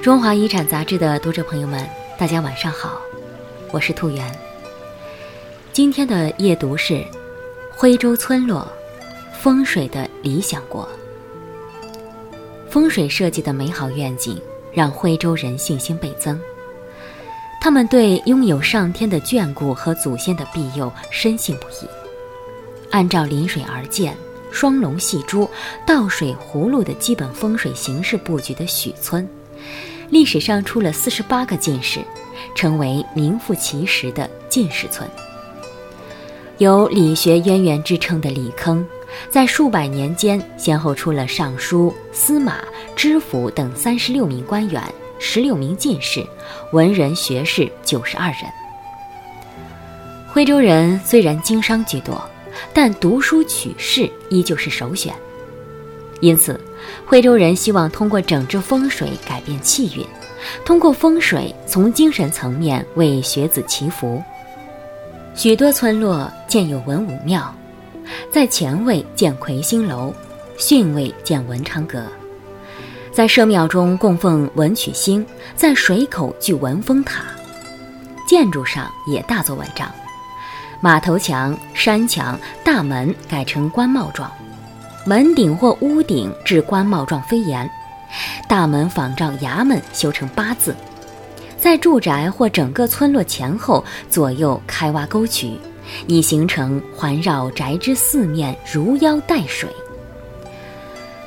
中华遗产杂志的读者朋友们，大家晚上好，我是兔媛。今天的夜读是《徽州村落风水的理想国》。风水设计的美好愿景让徽州人信心倍增，他们对拥有上天的眷顾和祖先的庇佑深信不疑。按照临水而建、双龙戏珠、倒水葫芦的基本风水形式布局的许村。历史上出了四十八个进士，成为名副其实的进士村。有理学渊源之称的李坑，在数百年间先后出了尚书、司马、知府等三十六名官员，十六名进士，文人学士九十二人。徽州人虽然经商居多，但读书取士依旧是首选，因此。徽州人希望通过整治风水改变气运，通过风水从精神层面为学子祈福。许多村落建有文武庙，在前卫建魁星楼，巽位建文昌阁，在社庙中供奉文曲星，在水口聚文峰塔，建筑上也大做文章，马头墙、山墙、大门改成官帽状。门顶或屋顶置官帽状飞檐，大门仿照衙门修成八字，在住宅或整个村落前后左右开挖沟渠，以形成环绕宅之四面如腰带水。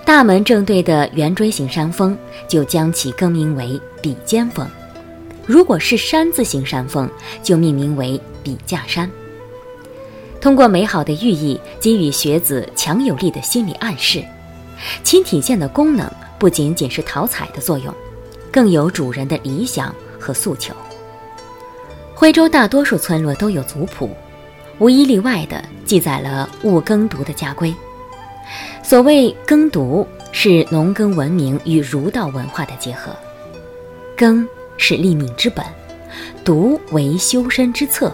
大门正对的圆锥形山峰就将其更名为笔尖峰，如果是山字形山峰，就命名为笔架山。通过美好的寓意给予学子强有力的心理暗示，其体现的功能不仅仅是讨彩的作用，更有主人的理想和诉求。徽州大多数村落都有族谱，无一例外的记载了戊耕读的家规。所谓耕读，是农耕文明与儒道文化的结合。耕是立命之本，读为修身之策。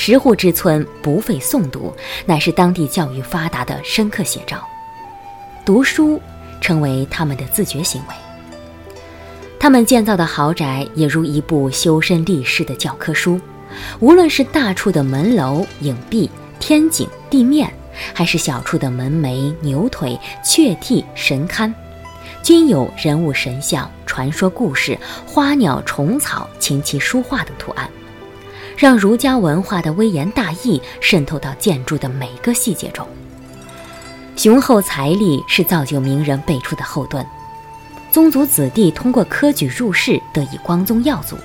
十户之村不费诵读，乃是当地教育发达的深刻写照。读书成为他们的自觉行为。他们建造的豪宅也如一部修身立世的教科书，无论是大处的门楼、影壁、天井、地面，还是小处的门楣、牛腿、雀替、神龛，均有人物神像、传说故事、花鸟虫草、琴棋书画等图案。让儒家文化的微言大义渗透到建筑的每个细节中。雄厚财力是造就名人辈出的后盾，宗族子弟通过科举入仕得以光宗耀祖，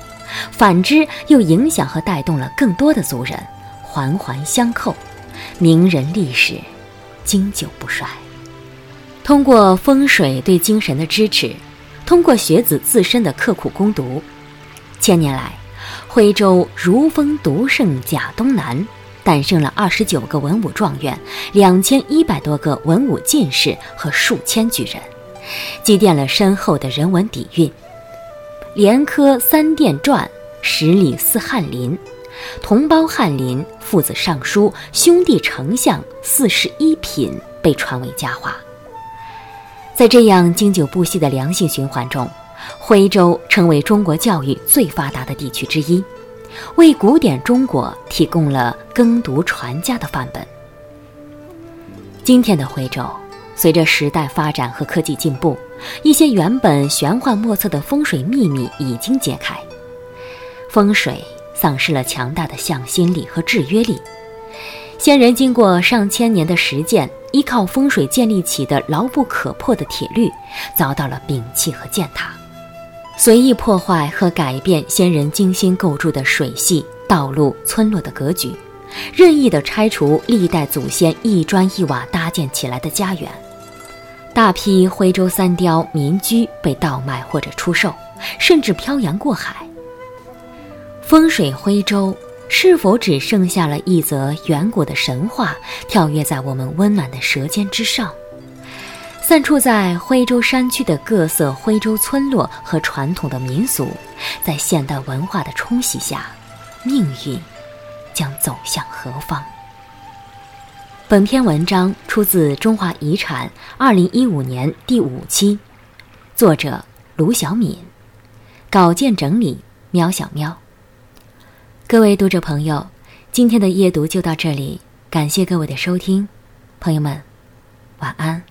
反之又影响和带动了更多的族人，环环相扣，名人历史经久不衰。通过风水对精神的支持，通过学子自身的刻苦攻读，千年来。徽州如风独盛甲东南，诞生了二十九个文武状元，两千一百多个文武进士和数千举人，积淀了深厚的人文底蕴。连科三殿传，十里四翰林，同胞翰林，父子尚书，兄弟丞相，四十一品被传为佳话。在这样经久不息的良性循环中。徽州成为中国教育最发达的地区之一，为古典中国提供了耕读传家的范本。今天的徽州，随着时代发展和科技进步，一些原本玄幻莫测的风水秘密已经揭开。风水丧失了强大的向心力和制约力，先人经过上千年的实践，依靠风水建立起的牢不可破的铁律，遭到了摒弃和践踏。随意破坏和改变先人精心构筑的水系、道路、村落的格局，任意的拆除历代祖先一砖一瓦搭建起来的家园，大批徽州三雕民居被盗卖或者出售，甚至漂洋过海。风水徽州是否只剩下了一则远古的神话，跳跃在我们温暖的舌尖之上？散处在徽州山区的各色徽州村落和传统的民俗，在现代文化的冲洗下，命运将走向何方？本篇文章出自《中华遗产》二零一五年第五期，作者卢小敏，稿件整理喵小喵。各位读者朋友，今天的夜读就到这里，感谢各位的收听，朋友们，晚安。